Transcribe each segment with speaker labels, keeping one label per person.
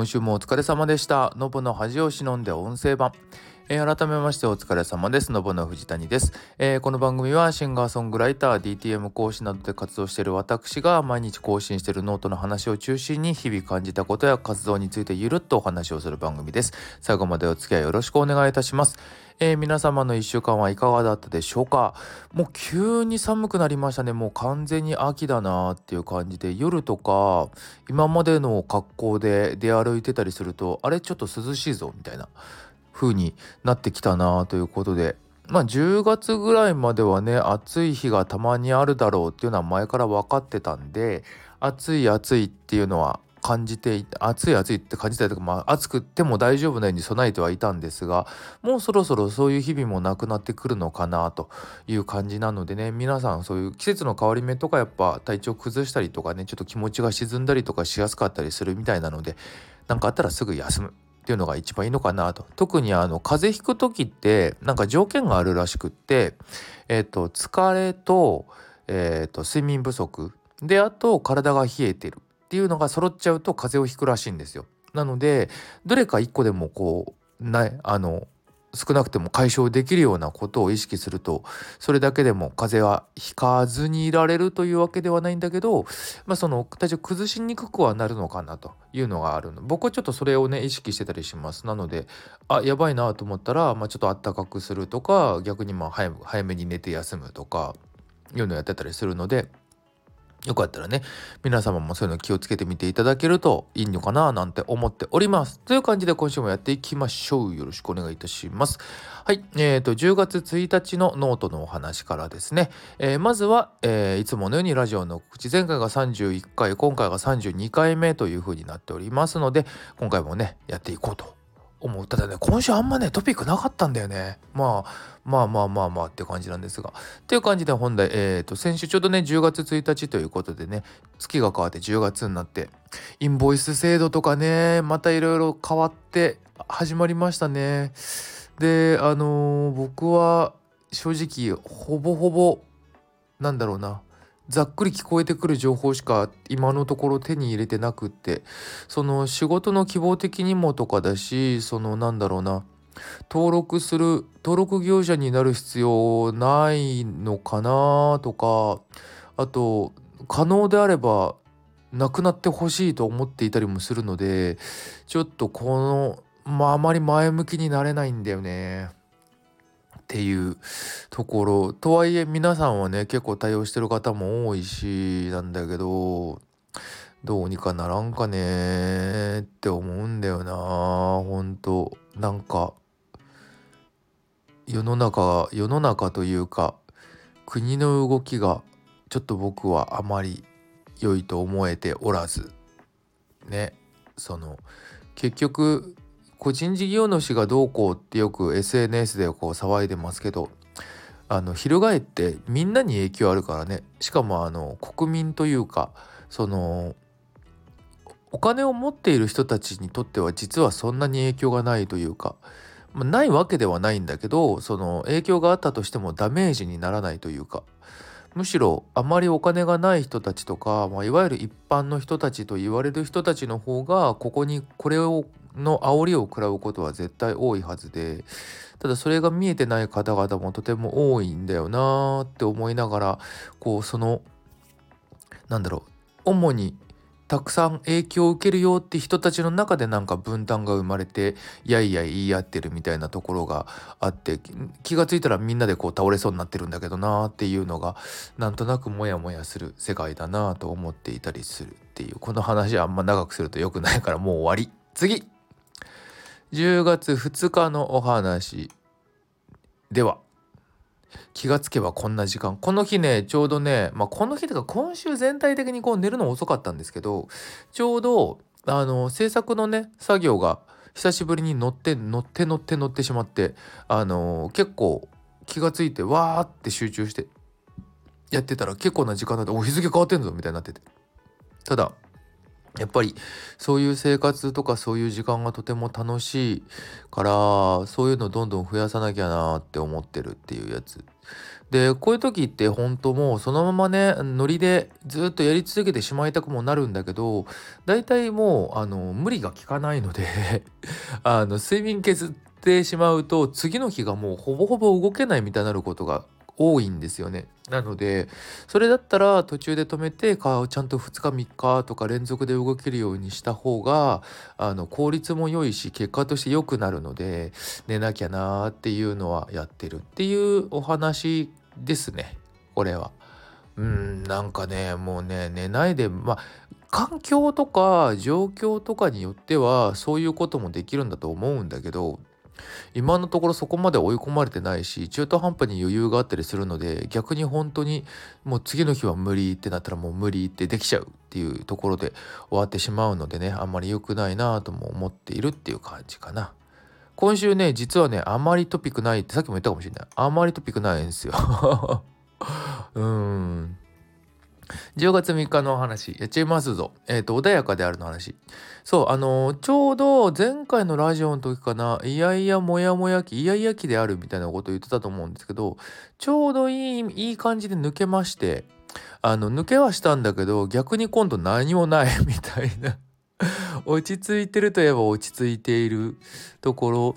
Speaker 1: 今週もお疲れ様でした。ノブの恥を忍んで音声版。えー、改めましてお疲れ様です。のぼの藤谷です、えー、この番組はシンガーソングライター、DTM 講師などで活動している私が毎日更新しているノートの話を中心に日々感じたことや活動についてゆるっとお話をする番組です。最後までお付き合いよろしくお願いいたします。えー、皆様の1週間はいかがだったでしょうか？もう急に寒くなりましたね。もう完全に秋だなっていう感じで夜とか今までの格好で出歩いてたりするとあれちょっと涼しいぞみたいな。風になってきたなということで。まあ10月ぐらいまではね暑い日がたまにあるだろうっていうのは前から分かってたんで暑い暑いっていうのは感じて暑い暑いって感じたりとか、まあ、暑くても大丈夫なように備えてはいたんですがもうそろそろそういう日々もなくなってくるのかなという感じなのでね皆さんそういう季節の変わり目とかやっぱ体調崩したりとかねちょっと気持ちが沈んだりとかしやすかったりするみたいなので何かあったらすぐ休む。っていうのが一番いいのかなと特にあの風邪ひく時ってなんか条件があるらしくってえっ、ー、と疲れと,、えーと、睡眠不足であと体が冷えてるっていうのが揃っちゃうと風邪をひくらしいんですよ。なのでどれか一個でもこうないあの少なくても解消できるようなことを意識するとそれだけでも風邪はひかずにいられるというわけではないんだけど、まあ、その体調崩しにくくはなるのかなというのがあるの。僕はちょっとそれをね意識してたりします。なのであやばいなと思ったら、まあ、ちょっとあったかくするとか逆にまあ早早めに寝て休むとかいうのをやってたりするのでよかったらね、皆様もそういうの気をつけてみていただけるといいのかななんて思っております。という感じで今週もやっていきましょう。よろしくお願いいたします。はい。え、ー、と、10月1日のノートのお話からですね。えー、まずは、えー、いつものようにラジオの口、前回が31回、今回が32回目という風になっておりますので、今回もね、やっていこうと思う。ただね今週あんまねトピックなかったんだよね。まあまあまあまあまあって感じなんですが。っていう感じで本題えっ、ー、と先週ちょうどね10月1日ということでね月が変わって10月になってインボイス制度とかねまたいろいろ変わって始まりましたね。であのー、僕は正直ほぼほぼなんだろうな。ざっくり聞こえてくる情報しか今のところ手に入れてなくってその仕事の希望的にもとかだしそのなんだろうな登録する登録業者になる必要ないのかなとかあと可能であればなくなってほしいと思っていたりもするのでちょっとこのまああまり前向きになれないんだよね。っていうところ。とはいえ皆さんはね結構対応してる方も多いしなんだけどどうにかならんかねって思うんだよな。ほんとなんか世の中世の中というか国の動きがちょっと僕はあまり良いと思えておらずね。その結局個人事業主がどうこうってよく SNS でこう騒いでますけどあの翻ってみんなに影響あるからね。しかもあの国民というかそのお金を持っている人たちにとっては実はそんなに影響がないというか、まあ、ないわけではないんだけどその影響があったとしてもダメージにならないというかむしろあまりお金がない人たちとか、まあ、いわゆる一般の人たちと言われる人たちの方がここにこれをの煽りを食らうことは絶対多いはずでただそれが見えてない方々もとても多いんだよなって思いながらこうそのなんだろう主にたくさん影響を受けるよって人たちの中でなんか分担が生まれてやいやい言い合ってるみたいなところがあって気が付いたらみんなでこう倒れそうになってるんだけどなっていうのがなんとなくモヤモヤする世界だなと思っていたりするっていうこの話あんま長くすると良くないからもう終わり。次!10月2日のお話では気がつけばこんな時間。この日ねちょうどねまあこの日とか今週全体的にこう寝るの遅かったんですけどちょうどあの制作のね作業が久しぶりに乗って乗って乗って乗ってしまってあの結構気がついてわーって集中してやってたら結構な時間だとお日付変わってんぞみたいになってて。ただやっぱりそういう生活とかそういう時間がとても楽しいからそういうのどんどん増やさなきゃなって思ってるっていうやつ。でこういう時って本当もうそのままねノリでずっとやり続けてしまいたくもなるんだけど大体もうあの無理が効かないので あの睡眠削ってしまうと次の日がもうほぼほぼ動けないみたいになることが多いんですよね。なのでそれだったら途中で止めてかちゃんと2日3日とか連続で動けるようにした方があの効率も良いし結果として良くなるので寝なきゃなーっていうのはやってるっていうお話ですねこれは。うんなんかねもうね寝ないでまあ環境とか状況とかによってはそういうこともできるんだと思うんだけど今のところそこまで追い込まれてないし中途半端に余裕があったりするので逆に本当にもう次の日は無理ってなったらもう無理ってできちゃうっていうところで終わってしまうのでねあんまり良くないなとも思っているっていう感じかな。今週ね実はねあまりトピックないってさっきも言ったかもしれない。あまりトピックないんですよ。うん。10月3日のお話やっちゃいますぞ。えっ、ー、と、穏やかであるの話。そう、あのー、ちょうど前回のラジオの時かな、いやいやもやもや期、いやいや期であるみたいなことを言ってたと思うんですけど、ちょうどいい、いい感じで抜けまして、あの、抜けはしたんだけど、逆に今度何もない みたいな落ち着いてるといえば落ち着いているところ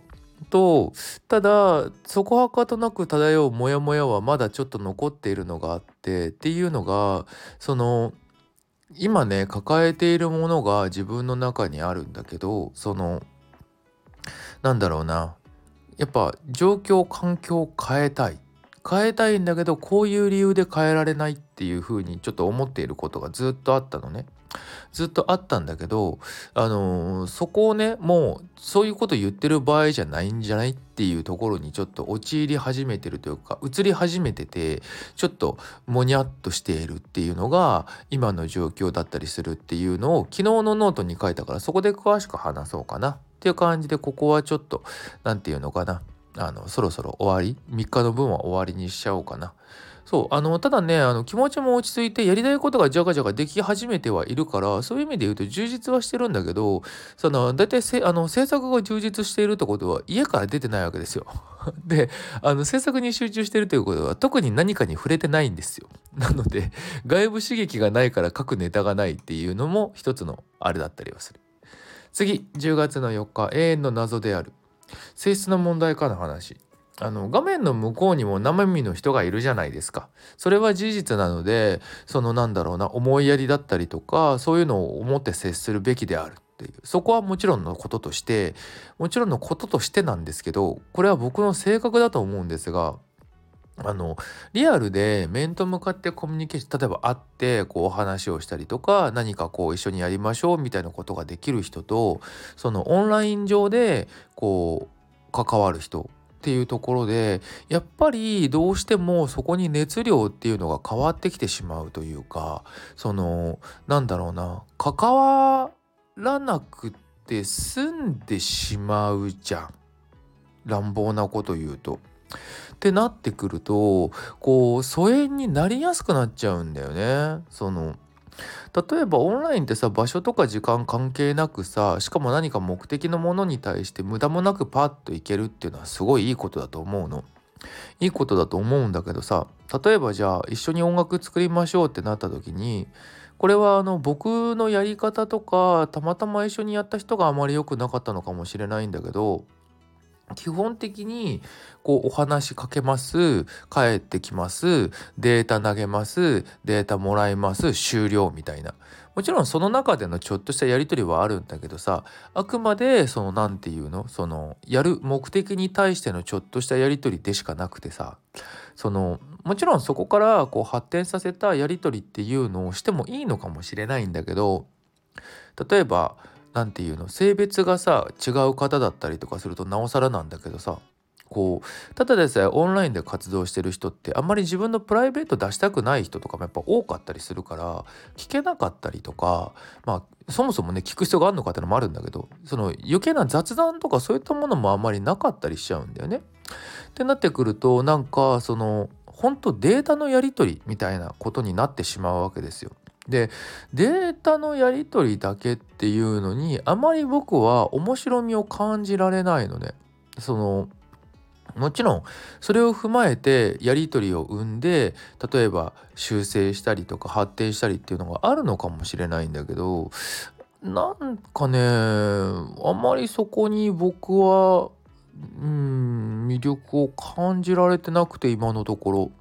Speaker 1: とただそこはかとなく漂うモヤモヤはまだちょっと残っているのがあってっていうのがその今ね抱えているものが自分の中にあるんだけどそのなんだろうなやっぱ状況環境を変えたい変えたいんだけどこういう理由で変えられないっていうふうにちょっと思っていることがずっとあったのね。ずっとあったんだけど、あのー、そこをねもうそういうこと言ってる場合じゃないんじゃないっていうところにちょっと陥り始めてるというか移り始めててちょっともにゃっとしているっていうのが今の状況だったりするっていうのを昨日のノートに書いたからそこで詳しく話そうかなっていう感じでここはちょっと何て言うのかなあのそろそろ終わり3日の分は終わりにしちゃおうかな。そうあのただねあの気持ちも落ち着いてやりたいことがじゃがじゃができ始めてはいるからそういう意味で言うと充実はしてるんだけどその大体せあの制作が充実しているってことは家から出てないわけですよ。であの制作に集中してるということは特に何かに触れてないんですよ。なので外部刺激がないから書くネタがないっていうのも一つのあれだったりはする。次10月の4日永遠の謎である性質の問題かの話。あの画面の向こうにも生身の人がいるじゃないですか。それは事実なのでそのなんだろうな思いやりだったりとかそういうのを思って接するべきであるっていうそこはもちろんのこととしてもちろんのこととしてなんですけどこれは僕の性格だと思うんですがあのリアルで面と向かってコミュニケーション例えば会ってこうお話をしたりとか何かこう一緒にやりましょうみたいなことができる人とそのオンライン上でこう関わる人っていうところでやっぱりどうしてもそこに熱量っていうのが変わってきてしまうというかそのなんだろうな関わらなくて済んでしまうじゃん乱暴なこと言うと。ってなってくるとこう疎遠になりやすくなっちゃうんだよね。その例えばオンラインってさ場所とか時間関係なくさしかも何か目的のものに対して無駄もなくパッといけるっていうのはすごいいいことだと思うの。いいことだと思うんだけどさ例えばじゃあ一緒に音楽作りましょうってなった時にこれはあの僕のやり方とかたまたま一緒にやった人があまり良くなかったのかもしれないんだけど基本的にこうお話しかけます帰ってきますデータ投げますデータもらいます終了みたいな。もちろんその中でのちょっとしたやり取りはあるんだけどさあくまでその何て言うのそのやる目的に対してのちょっとしたやり取りでしかなくてさそのもちろんそこからこう発展させたやり取りっていうのをしてもいいのかもしれないんだけど例えば何て言うの？性別がさ違う方だったりとかするとなおさらなんだけどさこうただでさえオンラインで活動してる人ってあんまり自分のプライベート出したくない人とかもやっぱ多かったりするから聞けなかったりとかまあそもそもね聞く必要があるのかってのもあるんだけどその余計な雑談とかそういったものもあんまりなかったりしちゃうんだよね。ってなってくるとなんかその本当データのやり取りみたいなことになってしまうわけですよ。でデータのやり取りだけっていうのにあまり僕は面白みを感じられないのね。そのもちろんそれを踏まえてやり取りを生んで例えば修正したりとか発展したりっていうのがあるのかもしれないんだけどなんかねあまりそこに僕はうん魅力を感じられてなくて今のところ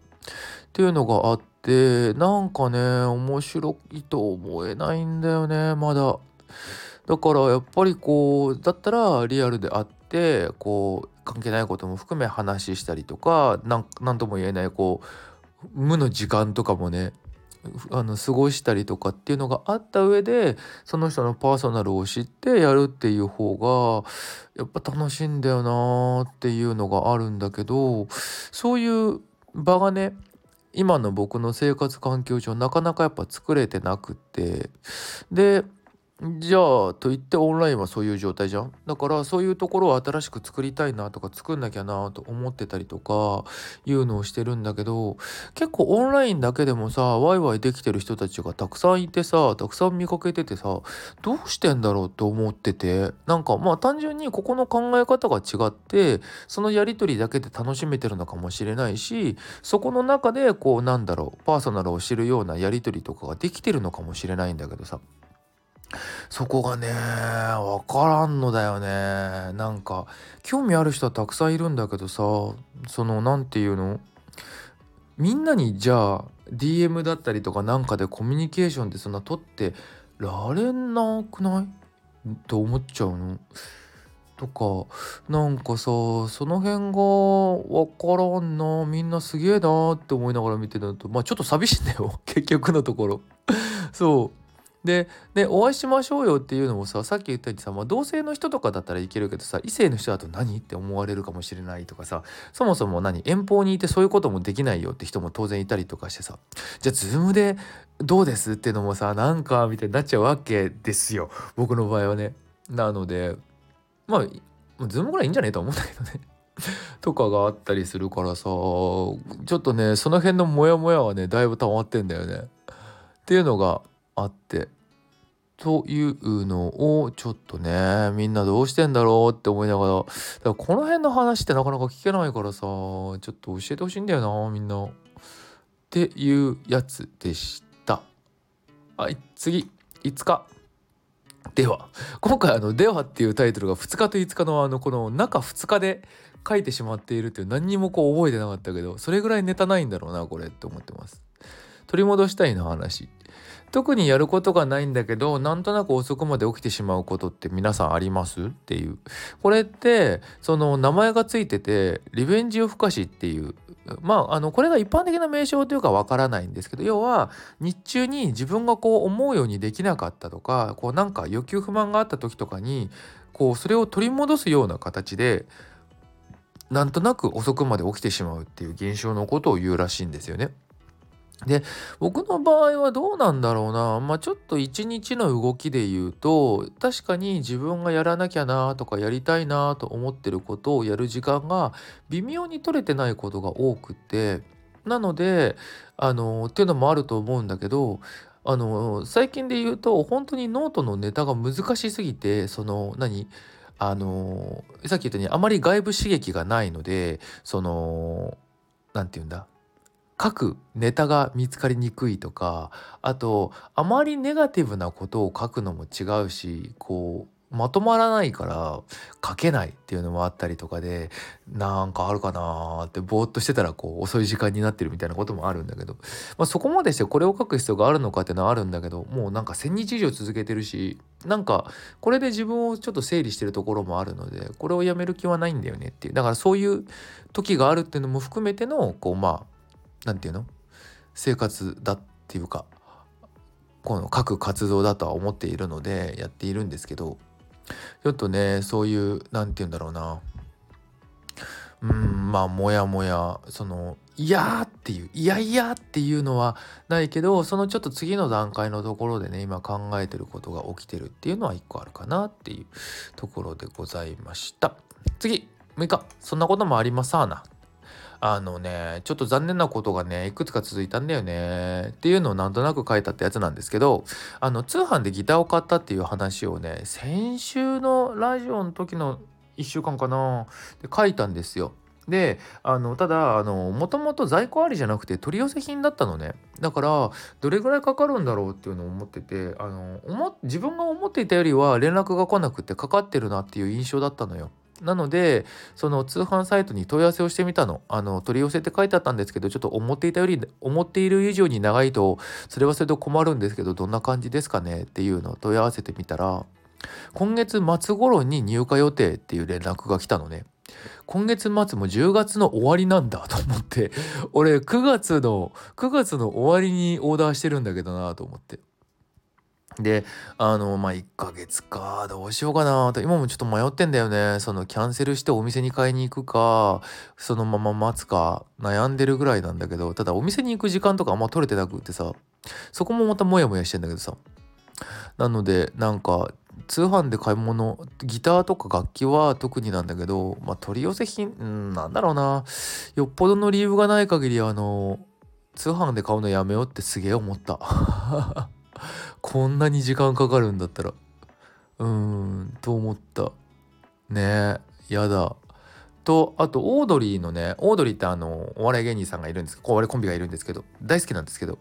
Speaker 1: っていうのがあってなんかね面白いと思えないんだよねまだ。だからやっぱりこうだったらリアルであってこう関係ないことも含め話したりとか何とも言えないこう無の時間とかもねあの過ごしたりとかっていうのがあった上でその人のパーソナルを知ってやるっていう方がやっぱ楽しいんだよなっていうのがあるんだけどそういう場がね今の僕の生活環境上なかなかやっぱ作れてなくて。でじゃあと言ってオンラインはそういう状態じゃん？だからそういうところを新しく作りたいなとか作んなきゃなと思ってたりとかいうのをしてるんだけど結構オンラインだけでもさワイワイできてる人たちがたくさんいてさたくさん見かけててさどうしてんだろうと思っててなんかまあ単純にここの考え方が違ってそのやり取りだけで楽しめてるのかもしれないしそこの中でこうなんだろうパーソナルを知るようなやり取りとかができてるのかもしれないんだけどさ。そこがね分からんのだよね。なんか興味ある人はたくさんいるんだけどさその何て言うの？みんなにじゃあ DM だったりとかなんかでコミュニケーションってそんな取ってられなくない？と思っちゃうの。とかなんかさその辺が分からんな。みんなすげえなって思いながら見てるのとまあちょっと寂しいんだよ。結局のところ。そう。ででお会いしましょうよっていうのもささっき言ったようにさ、まあ、同性の人とかだったらいけるけどさ異性の人だと何って思われるかもしれないとかさそもそも何遠方にいてそういうこともできないよって人も当然いたりとかしてさじゃあズームでどうですっていうのもさなんかみたいになっちゃうわけですよ僕の場合はね。なのでまあズームぐらいいいんじゃねえと思うんだけどね。とかがあったりするからさちょっとねその辺のモヤモヤはねだいぶ溜まってんだよね。っていうのがあってというのをちょっとねみんなどうしてんだろうって思いながらだからこの辺の話ってなかなか聞けないからさちょっと教えてほしいんだよなみんな。っていうやつでした。はい次5日。では今回あの「では」っていうタイトルが2日と5日のあのこの中2日で書いてしまっているっていう何にもこう覚えてなかったけどそれぐらいネタないんだろうなこれって思ってます。取り戻したいな話。特にやることがないんだけどなんとなく遅くまで起きてしまうことって皆さんあります？っていう。これってその名前がついててリベンジ夜更かしっていう。まああのこれが一般的な名称というかわからないんですけど要は日中に自分がこう思うようにできなかったとかこうなんか欲求不満があった時とかにこうそれを取り戻すような形でなんとなく遅くまで起きてしまうっていう現象のことを言うらしいんですよね。で僕の場合はどうなんだろうな。まあちょっと一日の動きで言うと確かに自分がやらなきゃなとかやりたいなと思ってることをやる時間が微妙に取れてないことが多くてなのであのっていうのもあると思うんだけどあの最近で言うと本当にノートのネタが難しすぎてその何あのさっき言ったようにあまり外部刺激がないのでその何て言うんだ書くネタが見つかりにくいとかあとあまりネガティブなことを書くのも違うしこうまとまらないから書けないっていうのもあったりとかでなんかあるかなーってぼーっとしてたらこう遅い時間になってるみたいなこともあるんだけど、まあ、そこまでしてこれを書く必要があるのかっていうのはあるんだけどもうなんか1,000日以上続けてるしなんかこれで自分をちょっと整理してるところもあるのでこれをやめる気はないんだよねっていう。だからそういう時があるっていうのも含めてのこうまあ何て言うの？生活だっていうかこの各活動だとは思っているのでやっているんですけどちょっとねそういう何て言うんだろうな。うんまあもやもやその「いや」っていう「いやいや」っていうのはないけどそのちょっと次の段階のところでね今考えてることが起きてるっていうのは一個あるかなっていうところでございました。次6日。そんなこともありますさな。あのねちょっと残念なことがねいくつか続いたんだよねっていうのをなんとなく書いたってやつなんですけどあの通販でギターを買ったっていう話をね先週のラジオの時の1週間かなで書いたんですよ。であのただあのもともと在庫ありじゃなくて取り寄せ品だったのねだからどれぐらいかかるんだろうっていうのを思っててあの思自分が思っていたよりは連絡が来なくてかかってるなっていう印象だったのよ。なのでその通販サイトに問い合わせをしてみたの。あの取り寄せって書いてあったんですけどちょっと思っていたより思っている以上に長いとそれはそれで困るんですけどどんな感じですかね？っていうのを問い合わせてみたら今月末頃に入荷予定っていう連絡が来たのね。今月末も10月の終わりなんだと思って。俺9月の9月の終わりにオーダーしてるんだけどなと思って。であのまあ1ヶ月かどうしようかなと今もちょっと迷ってんだよね。そのキャンセルしてお店に買いに行くかそのまま待つか悩んでるぐらいなんだけどただお店に行く時間とかあんま取れてなくってさそこもまたモヤモヤしてんだけどさ。なのでなんか通販で買い物ギターとか楽器は特になんだけど、まあ、取り寄せ品んなんだろうな。よっぽどの理由がない限りあの通販で買うのやめようってすげえ思った。こんなに時間かかるんだったら。うーんと思った。ねえやだ。とあとオードリーのねオードリーってあのお笑い芸人さんがいるんですお笑いコンビがいるんですけど大好きなんですけど。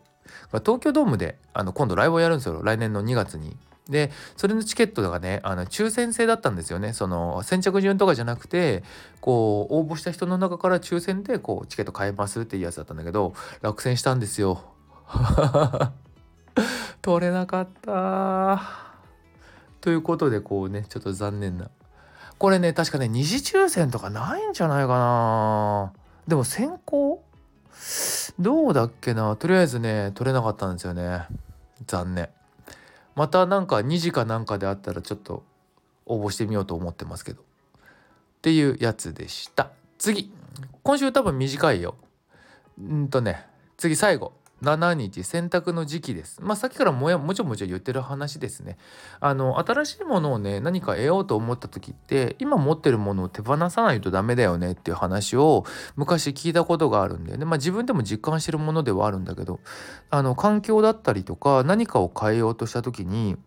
Speaker 1: 東京ドームであの今度ライブをやるんですよ。来年の2月に。でそれのチケットがねあの抽選制だったんですよね。その先着順とかじゃなくてこう応募した人の中から抽選でこうチケット買えますっていうやつだったんだけど落選したんですよ。取れなかった。ということでこうねちょっと残念な。これね確かね二次抽選とかないんじゃないかな。でも先行？どうだっけな。とりあえずね取れなかったんですよね。残念。またなんか2時かなんかであったらちょっと応募してみようと思ってますけど。っていうやつでした。次。今週多分短いよ。うんとね次最後。7日洗濯の時期です。まあさっきからもやもちろんもちろん言ってる話ですね。あの新しいものをね何か得ようと思った時って今持ってるものを手放さないとダメだよねっていう話を昔聞いたことがあるんだよね。まあ自分でも実感してるものではあるんだけどあの環境だったりとか何かを変えようとした時に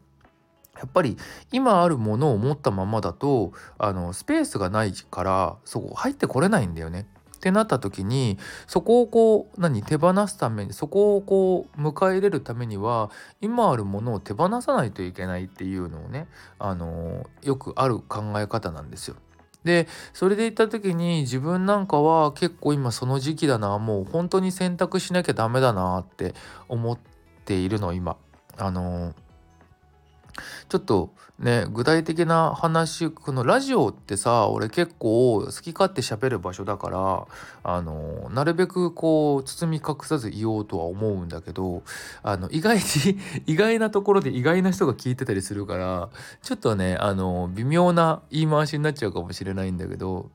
Speaker 1: やっぱり今あるものを持ったままだとあのスペースがないからそこ入ってこれないんだよね。ってなった時にそこをこう何手放すためにそこをこう迎え入れるためには今あるものを手放さないといけないっていうのをねあのよくある考え方なんですよ。でそれで言った時に自分なんかは結構今その時期だなもう本当に選択しなきゃダメだなって思っているの今。あのちょっとね具体的な話このラジオってさ俺結構好き勝手喋る場所だからあのなるべくこう包み隠さず言おうとは思うんだけどあの意外に 意外なところで意外な人が聞いてたりするからちょっとねあの微妙な言い回しになっちゃうかもしれないんだけど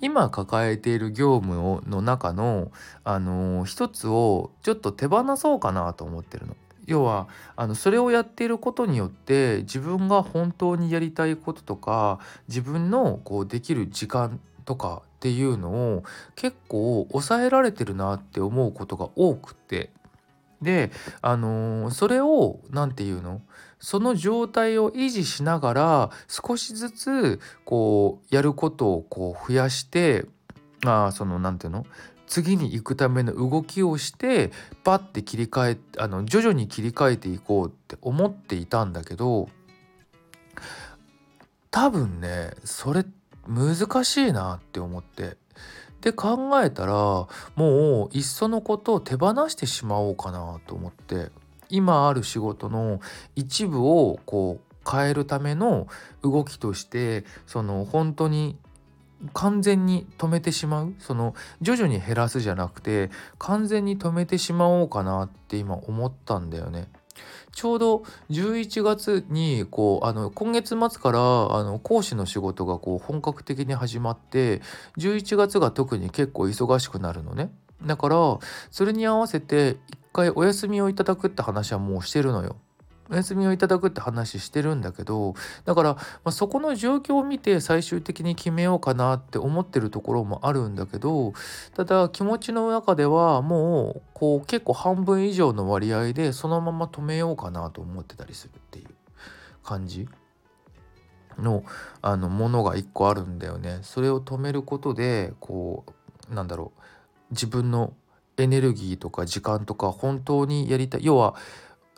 Speaker 1: 今抱えている業務をの中のあの一つをちょっと手放そうかなと思ってるの。要はあのそれをやっていることによって自分が本当にやりたいこととか自分のこうできる時間とかっていうのを結構抑えられてるなって思うことが多くて。であのー、それを何て言うの？その状態を維持しながら少しずつこうやることをこう増やしてあその何て言うの？次に行くための動きをしてパッて切り替えあの徐々に切り替えていこうって思っていたんだけど多分ねそれ難しいなって思って。で考えたらもういっそのことを手放してしまおうかなと思って。今ある仕事の一部をこう変えるための動きとしてその本当に完全に止めてしまう？その徐々に減らすじゃなくて完全に止めてしまおうかなって今思ったんだよね。ちょうど11月にこうあの今月末からあの講師の仕事がこう本格的に始まって11月が特に結構忙しくなるのね。だからそれに合わせて一回お休みをいただくって話はもうしてるのよ。お休みをいただくって話してるんだけどだから、まあ、そこの状況を見て最終的に決めようかなって思ってるところもあるんだけどただ気持ちの中ではもうこう結構半分以上の割合でそのまま止めようかなと思ってたりするっていう感じのあのものが一個あるんだよね。それを止めることでこうなんだろう自分のエネルギーとか時間とか本当にやりたい要は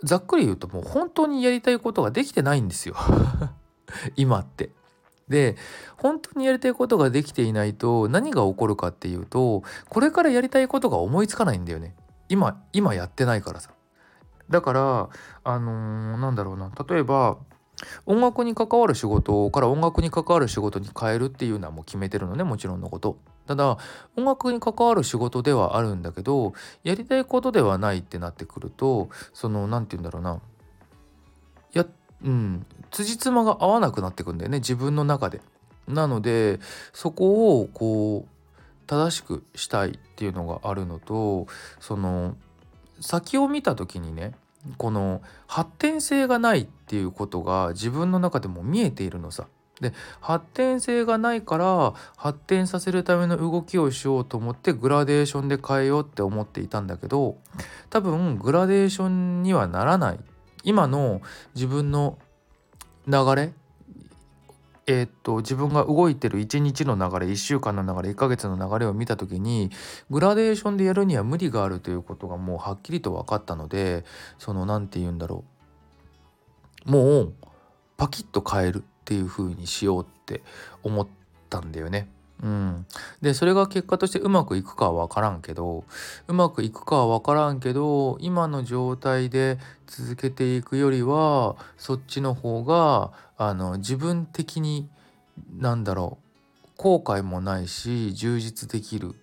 Speaker 1: ざっくり言うともう本当にやりたいことができてないんですよ。今って。で本当にやりたいことができていないと何が起こるかっていうとこれからやりたいことが思いつかないんだよね。今今やってないからさ。だからあのー、なんだろうな。例えば音楽に関わる仕事から音楽に関わる仕事に変えるっていうのはもう決めてるのねもちろんのことただ音楽に関わる仕事ではあるんだけどやりたいことではないってなってくるとその何て言うんだろうなやうん辻褄が合わなくなってくんだよね自分の中で。なのでそこをこう正しくしたいっていうのがあるのとその先を見た時にねこの発展性がないっていうことが自分の中でも見えているのさ。で発展性がないから発展させるための動きをしようと思ってグラデーションで変えようって思っていたんだけど多分グラデーションにはならない今の自分の流れえー、っと自分が動いてる1日の流れ1週間の流れ1ヶ月の流れを見た時にグラデーションでやるには無理があるということがもうはっきりと分かったのでその何て言うんだろうもうパキッと変えるっていう風にしようって思ったんだよね。うん、でそれが結果としてうまくいくかは分からんけどうまくいくかは分からんけど今の状態で続けていくよりはそっちの方があの自分的になんだろう後悔もないし充実できる、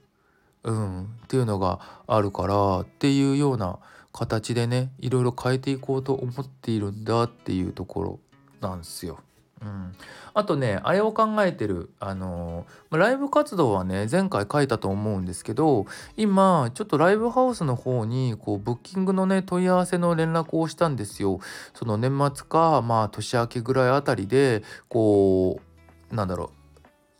Speaker 1: うん、っていうのがあるからっていうような形でねいろいろ変えていこうと思っているんだっていうところなんですよ。うん、あとねあれを考えてるあのー、ライブ活動はね前回書いたと思うんですけど今ちょっとライブハウスの方にこうブッキングのね問い合わせの連絡をしたんですよ。その年末かまあ年明けぐらいあたりでこうなんだろう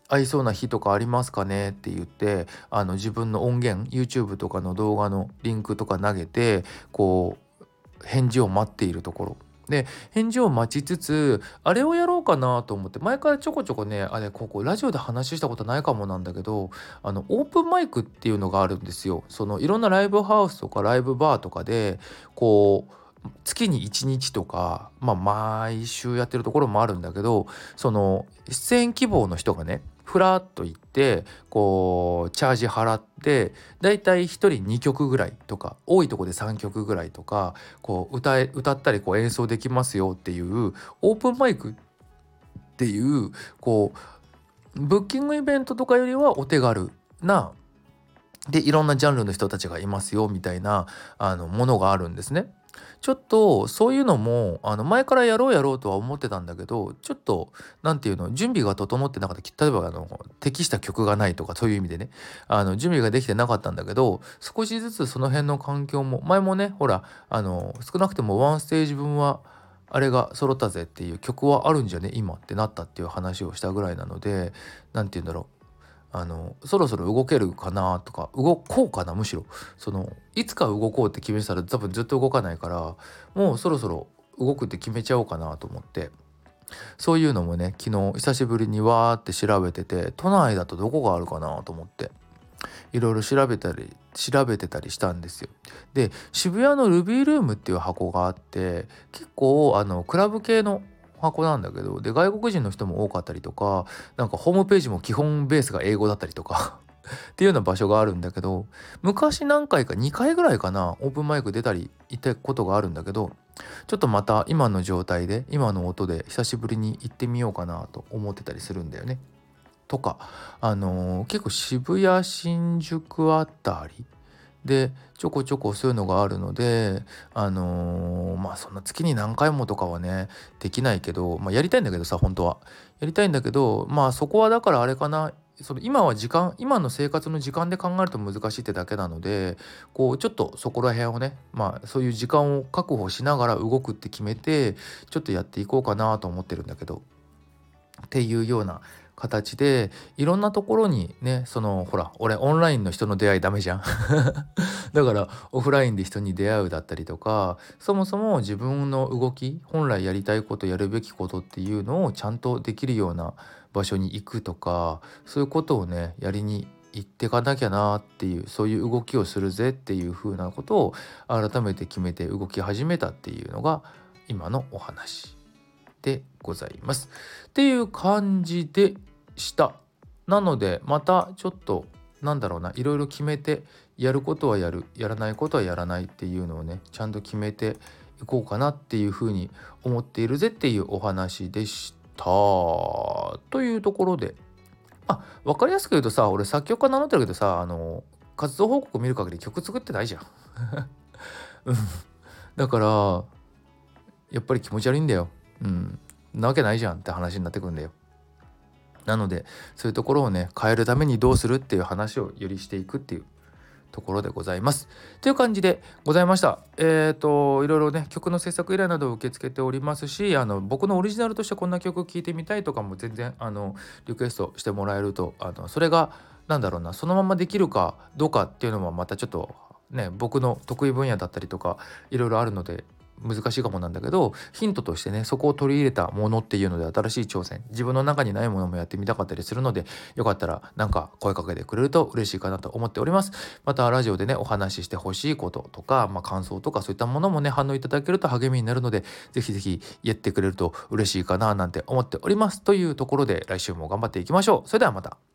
Speaker 1: 合いそうな日とかありますかね？って言ってあの自分の音源 YouTube とかの動画のリンクとか投げてこう返事を待っているところ。で返事を待ちつつあれをやろうかなと思って前からちょこちょこねあれここラジオで話したことないかもなんだけどあのオープンマイクっていうのがあるんですよ。そのいろんなライブハウスとかライブバーとかでこう月に1日とか、まあ、毎週やってるところもあるんだけどその出演希望の人がねふらっと行ってこうチャージ払ってだいたい1人2曲ぐらいとか多いとこで3曲ぐらいとかこう歌え歌ったりこう演奏できますよっていうオープンマイクっていうこうブッキングイベントとかよりはお手軽なでいろんなジャンルの人たちがいますよみたいなあのものがあるんですね。ちょっとそういうのもあの前からやろうやろうとは思ってたんだけどちょっと何て言うの準備が整ってなかった。例えばあの適した曲がないとかそういう意味でね。あの準備ができてなかったんだけど少しずつその辺の環境も前もねほらあの少なくてもワンステージ分はあれが揃ったぜっていう曲はあるんじゃね今ってなったっていう話をしたぐらいなので何て言うんだろう。あのそろそろ動けるかなとか動こうかなむしろ。そのいつか動こうって決めたら多分ずっと動かないからもうそろそろ動くって決めちゃおうかなと思って。そういうのもね昨日久しぶりにわーって調べてて都内だとどこがあるかなと思って。いろいろ調べたり調べてたりしたんですよ。で渋谷のルビールームっていう箱があって結構あのクラブ系の箱なんだけどで外国人の人も多かったりとかなんかホームページも基本ベースが英語だったりとか っていうような場所があるんだけど昔何回か2回ぐらいかなオープンマイク出たり行ったことがあるんだけどちょっとまた今の状態で今の音で久しぶりに行ってみようかなと思ってたりするんだよね。とかあのー、結構渋谷新宿あたりでちょこちょこそういうのがあるのであのー、まあそんな月に何回もとかはねできないけど、まあ、やりたいんだけどさ本当は。やりたいんだけどまあそこはだからあれかな。その今は時間今の生活の時間で考えると難しいってだけなのでこうちょっとそこら辺をねまあそういう時間を確保しながら動くって決めてちょっとやっていこうかなと思ってるんだけど。っていうような形でいろんなところにねそのほら俺オンラインの人の出会いダメじゃん。だからオフラインで人に出会うだったりとかそもそも自分の動き本来やりたいことやるべきことっていうのをちゃんとできるような場所に行くとかそういうことをねやりに行ってかなきゃなっていうそういう動きをするぜっていう風なことを改めて決めて動き始めたっていうのが今のお話。でございます。っていう感じでした。なのでまたちょっとなんだろうないろいろ決めてやることはやるやらないことはやらないっていうのをねちゃんと決めていこうかなっていうふうに思っているぜっていうお話でした。というところであ分かりやすく言うとさ俺作曲家名乗ってるけどさあの活動報告見る限り曲作ってないじゃん。うんだからやっぱり気持ち悪いんだよ。うん。なわけないじゃんって話になってくんだよ。なのでそういうところをね変えるためにどうするっていう話をよりしていくっていうところでございます。という感じでございました。えっ、ー、といろいろね曲の制作依頼などを受け付けておりますしあの僕のオリジナルとしてこんな曲聴いてみたいとかも全然あのリクエストしてもらえるとあのそれが何だろうなそのままできるかどうかっていうのはまたちょっとね僕の得意分野だったりとかいろいろあるので難しいかもなんだけどヒントとしてねそこを取り入れたものっていうので新しい挑戦。自分の中にないものもやってみたかったりするのでよかったらなんか声かけてくれると嬉しいかなと思っております。またラジオでねお話ししてほしいこととか、まあ、感想とかそういったものもね反応いただけると励みになるのでぜひぜひ言ってくれると嬉しいかななんて思っております。というところで来週も頑張っていきましょう。それではまた。